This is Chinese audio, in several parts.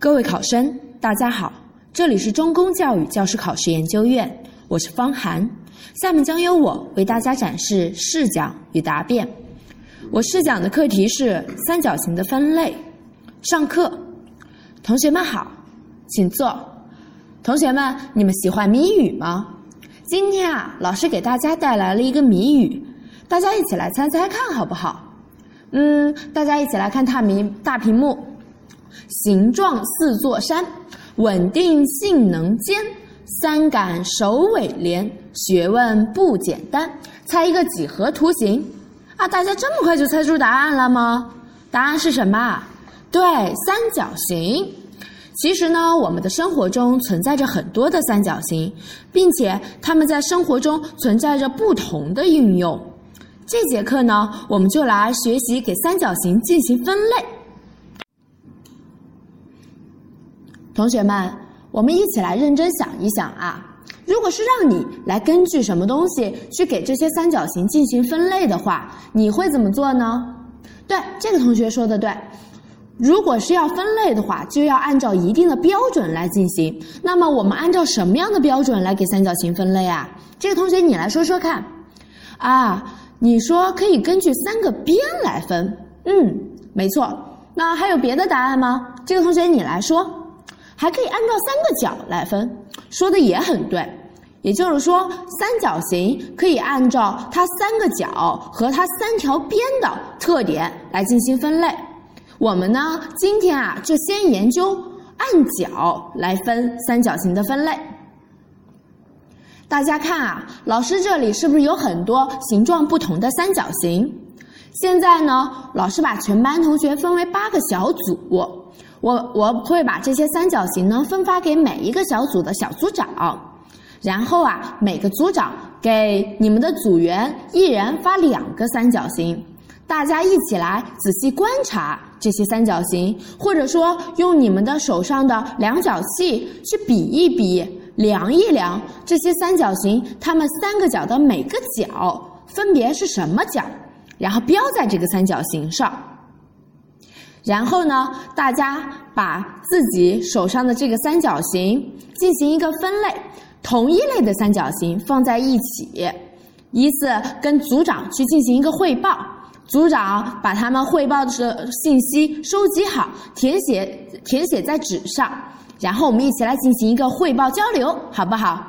各位考生，大家好，这里是中公教育教师考试研究院，我是方涵。下面将由我为大家展示试讲与答辩。我试讲的课题是三角形的分类。上课，同学们好，请坐。同学们，你们喜欢谜语吗？今天啊，老师给大家带来了一个谜语，大家一起来猜猜看好不好？嗯，大家一起来看大屏大屏幕，形状似座山，稳定性能坚，三杆首尾连，学问不简单。猜一个几何图形啊？大家这么快就猜出答案了吗？答案是什么？对，三角形。其实呢，我们的生活中存在着很多的三角形，并且它们在生活中存在着不同的应用。这节课呢，我们就来学习给三角形进行分类。同学们，我们一起来认真想一想啊，如果是让你来根据什么东西去给这些三角形进行分类的话，你会怎么做呢？对，这个同学说的对。如果是要分类的话，就要按照一定的标准来进行。那么我们按照什么样的标准来给三角形分类啊？这个同学你来说说看。啊，你说可以根据三个边来分。嗯，没错。那还有别的答案吗？这个同学你来说。还可以按照三个角来分，说的也很对。也就是说，三角形可以按照它三个角和它三条边的特点来进行分类。我们呢，今天啊，就先研究按角来分三角形的分类。大家看啊，老师这里是不是有很多形状不同的三角形？现在呢，老师把全班同学分为八个小组，我我会把这些三角形呢分发给每一个小组的小组长，然后啊，每个组长给你们的组员一人发两个三角形。大家一起来仔细观察这些三角形，或者说用你们的手上的量角器去比一比、量一量这些三角形，它们三个角的每个角分别是什么角，然后标在这个三角形上。然后呢，大家把自己手上的这个三角形进行一个分类，同一类的三角形放在一起，依次跟组长去进行一个汇报。组长把他们汇报的信息收集好，填写填写在纸上，然后我们一起来进行一个汇报交流，好不好？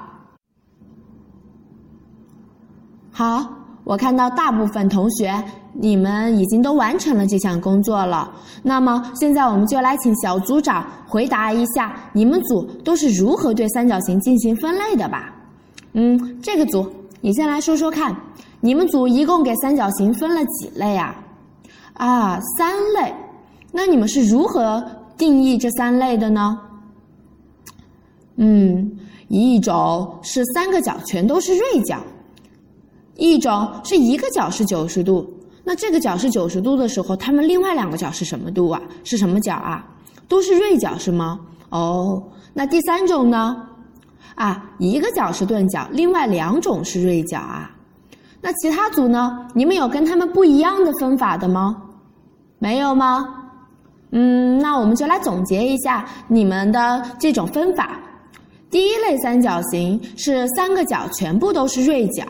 好，我看到大部分同学你们已经都完成了这项工作了。那么现在我们就来请小组长回答一下，你们组都是如何对三角形进行分类的吧？嗯，这个组你先来说说看。你们组一共给三角形分了几类啊？啊，三类。那你们是如何定义这三类的呢？嗯，一种是三个角全都是锐角，一种是一个角是九十度。那这个角是九十度的时候，它们另外两个角是什么度啊？是什么角啊？都是锐角是吗？哦，那第三种呢？啊，一个角是钝角，另外两种是锐角啊。那其他组呢？你们有跟他们不一样的分法的吗？没有吗？嗯，那我们就来总结一下你们的这种分法。第一类三角形是三个角全部都是锐角，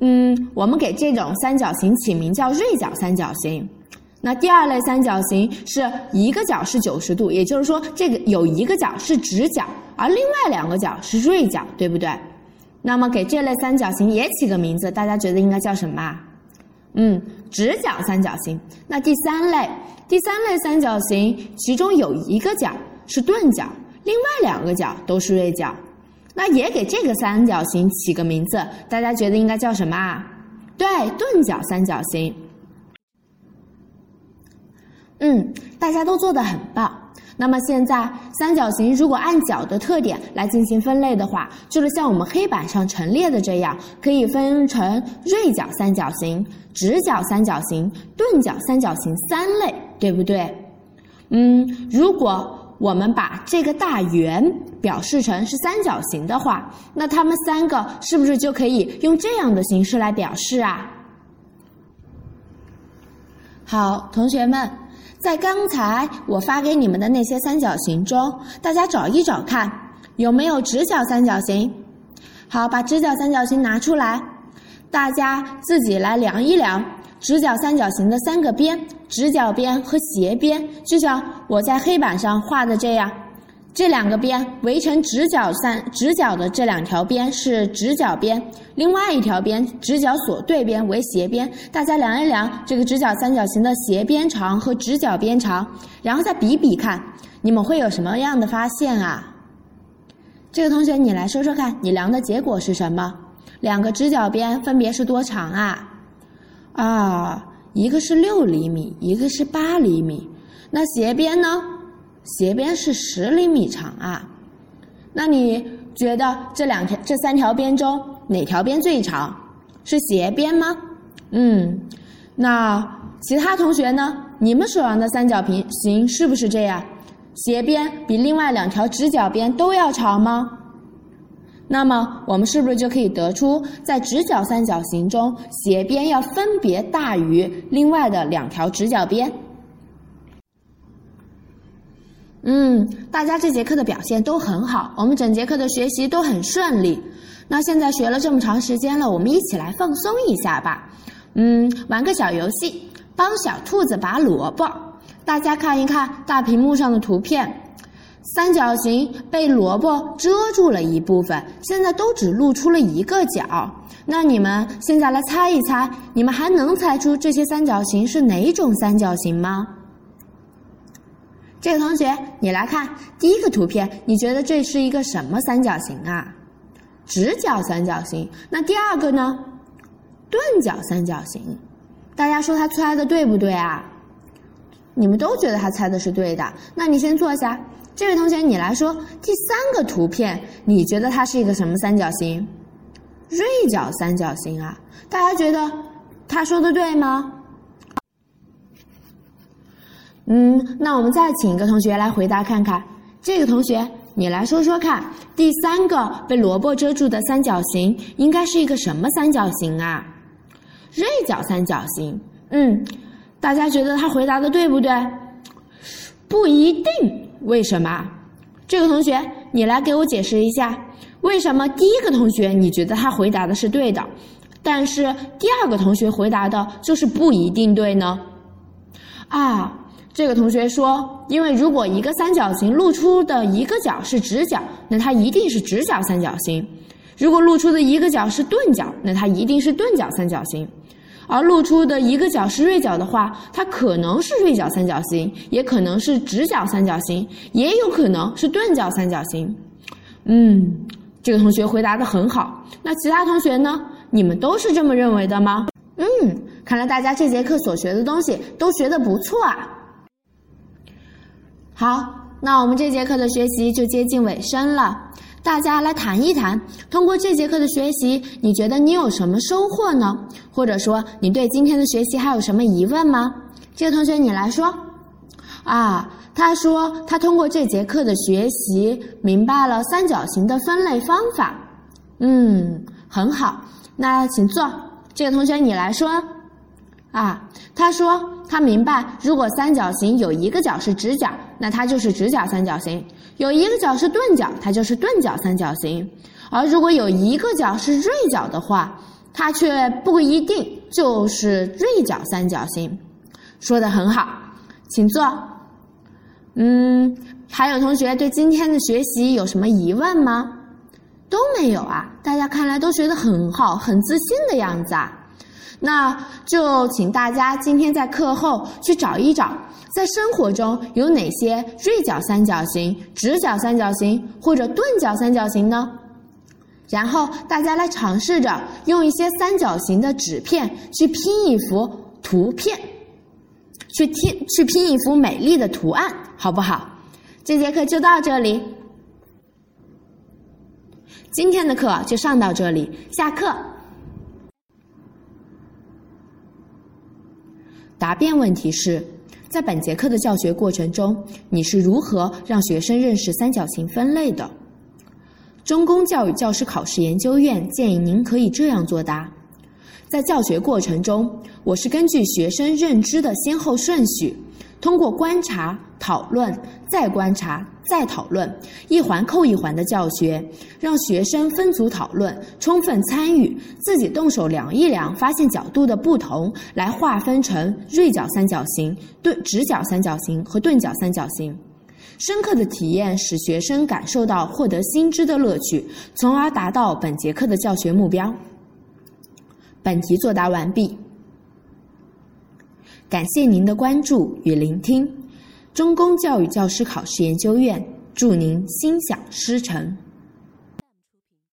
嗯，我们给这种三角形起名叫锐角三角形。那第二类三角形是一个角是九十度，也就是说这个有一个角是直角，而另外两个角是锐角，对不对？那么给这类三角形也起个名字，大家觉得应该叫什么？嗯，直角三角形。那第三类，第三类三角形其中有一个角是钝角，另外两个角都是锐角。那也给这个三角形起个名字，大家觉得应该叫什么啊？对，钝角三角形。嗯，大家都做的很棒。那么现在三角形如果按角的特点来进行分类的话，就是像我们黑板上陈列的这样，可以分成锐角三角形、直角三角形、钝角三角形三类，对不对？嗯，如果我们把这个大圆表示成是三角形的话，那它们三个是不是就可以用这样的形式来表示啊？好，同学们。在刚才我发给你们的那些三角形中，大家找一找看，有没有直角三角形？好，把直角三角形拿出来，大家自己来量一量直角三角形的三个边：直角边和斜边，就像我在黑板上画的这样。这两个边围成直角三直角的这两条边是直角边，另外一条边直角所对边为斜边。大家量一量这个直角三角形的斜边长和直角边长，然后再比比看，你们会有什么样的发现啊？这个同学，你来说说看，你量的结果是什么？两个直角边分别是多长啊？啊，一个是六厘米，一个是八厘米。那斜边呢？斜边是十厘米长啊，那你觉得这两条、这三条边中哪条边最长？是斜边吗？嗯，那其他同学呢？你们手上的三角平行是不是这样？斜边比另外两条直角边都要长吗？那么我们是不是就可以得出，在直角三角形中，斜边要分别大于另外的两条直角边？嗯，大家这节课的表现都很好，我们整节课的学习都很顺利。那现在学了这么长时间了，我们一起来放松一下吧。嗯，玩个小游戏，帮小兔子拔萝卜。大家看一看大屏幕上的图片，三角形被萝卜遮住了一部分，现在都只露出了一个角。那你们现在来猜一猜，你们还能猜出这些三角形是哪种三角形吗？这个同学，你来看第一个图片，你觉得这是一个什么三角形啊？直角三角形。那第二个呢？钝角三角形。大家说他猜的对不对啊？你们都觉得他猜的是对的。那你先坐下。这位同学，你来说第三个图片，你觉得它是一个什么三角形？锐角三角形啊。大家觉得他说的对吗？嗯，那我们再请一个同学来回答看看。这个同学，你来说说看，第三个被萝卜遮住的三角形应该是一个什么三角形啊？锐角三角形。嗯，大家觉得他回答的对不对？不一定。为什么？这个同学，你来给我解释一下，为什么第一个同学你觉得他回答的是对的，但是第二个同学回答的就是不一定对呢？啊？这个同学说：“因为如果一个三角形露出的一个角是直角，那它一定是直角三角形；如果露出的一个角是钝角，那它一定是钝角三角形；而露出的一个角是锐角的话，它可能是锐角三角形，也可能是直角三角形，也有可能是钝角三角形。”嗯，这个同学回答的很好。那其他同学呢？你们都是这么认为的吗？嗯，看来大家这节课所学的东西都学的不错啊。好，那我们这节课的学习就接近尾声了。大家来谈一谈，通过这节课的学习，你觉得你有什么收获呢？或者说，你对今天的学习还有什么疑问吗？这个同学，你来说。啊，他说他通过这节课的学习，明白了三角形的分类方法。嗯，很好。那请坐。这个同学，你来说。啊，他说他明白，如果三角形有一个角是直角，那它就是直角三角形；有一个角是钝角，它就是钝角三角形。而如果有一个角是锐角的话，它却不一定就是锐角三角形。说的很好，请坐。嗯，还有同学对今天的学习有什么疑问吗？都没有啊，大家看来都学得很好，很自信的样子啊。那就请大家今天在课后去找一找，在生活中有哪些锐角三角形、直角三角形或者钝角三角形呢？然后大家来尝试着用一些三角形的纸片去拼一幅图片，去拼去拼一幅美丽的图案，好不好？这节课就到这里，今天的课就上到这里，下课。答辩问题是：在本节课的教学过程中，你是如何让学生认识三角形分类的？中公教育教师考试研究院建议您可以这样作答：在教学过程中，我是根据学生认知的先后顺序，通过观察、讨论、再观察、再讨论，一环扣一环的教学，让学生分组讨论，充分参与，自己动手量一量，发现角度的不同，来划分成锐角三角形、钝直角三角形和钝角三角形。深刻的体验使学生感受到获得新知的乐趣，从而达到本节课的教学目标。本题作答完毕。感谢您的关注与聆听，中公教育教师考试研究院祝您心想事成。